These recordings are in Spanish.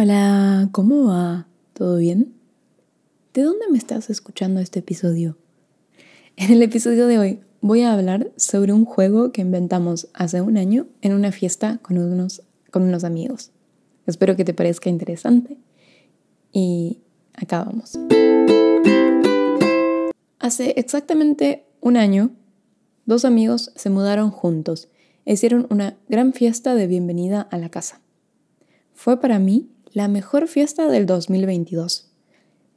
Hola, ¿cómo va? ¿Todo bien? ¿De dónde me estás escuchando este episodio? En el episodio de hoy voy a hablar sobre un juego que inventamos hace un año en una fiesta con unos, con unos amigos. Espero que te parezca interesante y acá vamos. Hace exactamente un año, dos amigos se mudaron juntos e hicieron una gran fiesta de bienvenida a la casa fue para mí la mejor fiesta del 2022.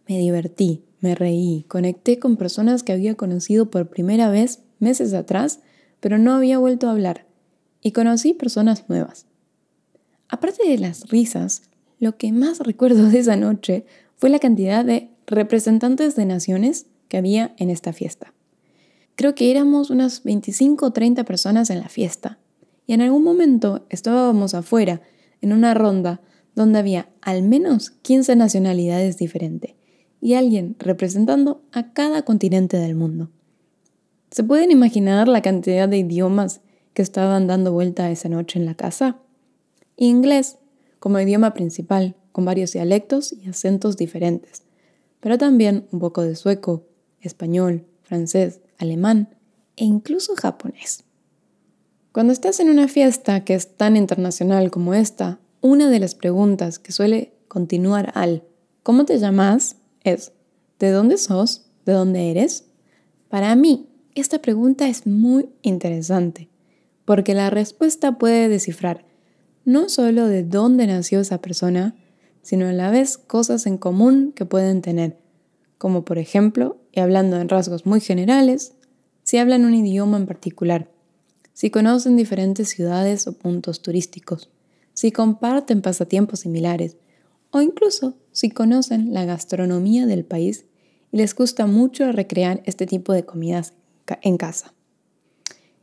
Me divertí, me reí, conecté con personas que había conocido por primera vez meses atrás, pero no había vuelto a hablar, y conocí personas nuevas. Aparte de las risas, lo que más recuerdo de esa noche fue la cantidad de representantes de naciones que había en esta fiesta. Creo que éramos unas 25 o 30 personas en la fiesta, y en algún momento estábamos afuera, en una ronda donde había al menos 15 nacionalidades diferentes y alguien representando a cada continente del mundo. ¿Se pueden imaginar la cantidad de idiomas que estaban dando vuelta esa noche en la casa? Inglés como idioma principal, con varios dialectos y acentos diferentes, pero también un poco de sueco, español, francés, alemán e incluso japonés. Cuando estás en una fiesta que es tan internacional como esta, una de las preguntas que suele continuar al ¿cómo te llamas? es ¿de dónde sos? ¿De dónde eres? Para mí, esta pregunta es muy interesante, porque la respuesta puede descifrar no solo de dónde nació esa persona, sino a la vez cosas en común que pueden tener, como por ejemplo, y hablando en rasgos muy generales, si hablan un idioma en particular, si conocen diferentes ciudades o puntos turísticos, si comparten pasatiempos similares, o incluso si conocen la gastronomía del país y les gusta mucho recrear este tipo de comidas en casa.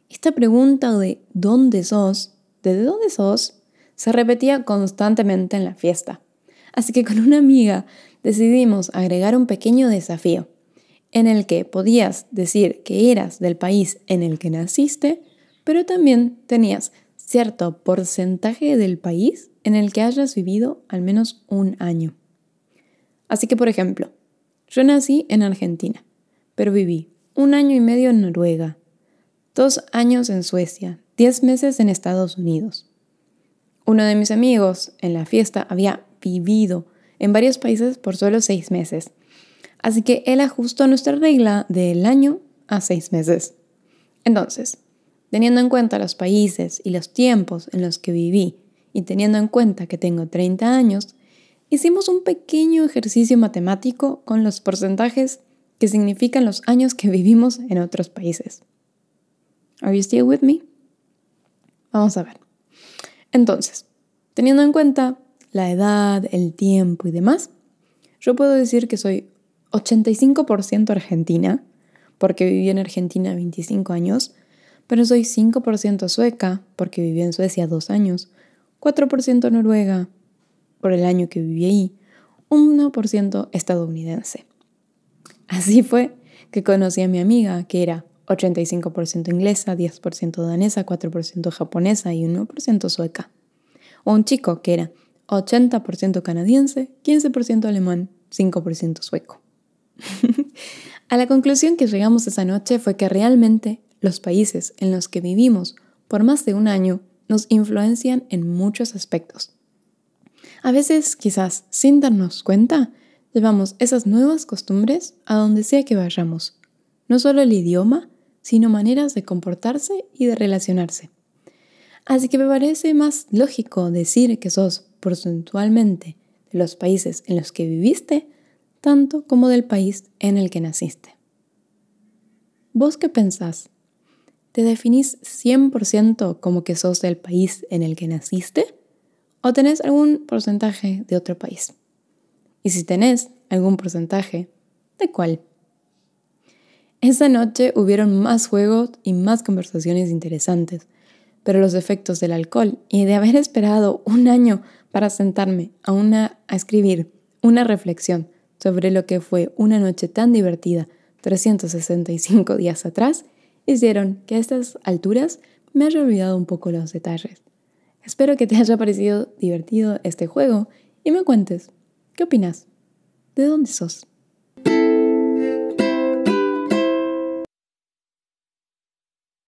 Esta pregunta de ¿dónde sos? ¿De dónde sos? se repetía constantemente en la fiesta. Así que con una amiga decidimos agregar un pequeño desafío, en el que podías decir que eras del país en el que naciste, pero también tenías cierto porcentaje del país en el que hayas vivido al menos un año. Así que, por ejemplo, yo nací en Argentina, pero viví un año y medio en Noruega, dos años en Suecia, diez meses en Estados Unidos, uno de mis amigos en la fiesta había vivido en varios países por solo seis meses, así que él ajustó nuestra regla del año a seis meses. Entonces, teniendo en cuenta los países y los tiempos en los que viví y teniendo en cuenta que tengo 30 años, hicimos un pequeño ejercicio matemático con los porcentajes que significan los años que vivimos en otros países. Are you still with me? Vamos a ver. Entonces, teniendo en cuenta la edad, el tiempo y demás, yo puedo decir que soy 85% argentina, porque viví en Argentina 25 años, pero soy 5% sueca, porque viví en Suecia dos años, 4% noruega, por el año que viví ahí, 1% estadounidense. Así fue que conocí a mi amiga, que era 85% inglesa, 10% danesa, 4% japonesa y 1% sueca. O un chico que era 80% canadiense, 15% alemán, 5% sueco. a la conclusión que llegamos esa noche fue que realmente los países en los que vivimos por más de un año nos influencian en muchos aspectos. A veces, quizás sin darnos cuenta, llevamos esas nuevas costumbres a donde sea que vayamos. No solo el idioma, sino maneras de comportarse y de relacionarse. Así que me parece más lógico decir que sos porcentualmente de los países en los que viviste, tanto como del país en el que naciste. ¿Vos qué pensás? ¿Te definís 100% como que sos del país en el que naciste? ¿O tenés algún porcentaje de otro país? Y si tenés algún porcentaje, ¿de cuál? Esa noche hubieron más juegos y más conversaciones interesantes, pero los efectos del alcohol y de haber esperado un año para sentarme a, una, a escribir una reflexión sobre lo que fue una noche tan divertida 365 días atrás, hicieron que a estas alturas me haya olvidado un poco los detalles. Espero que te haya parecido divertido este juego y me cuentes, ¿qué opinas? ¿De dónde sos?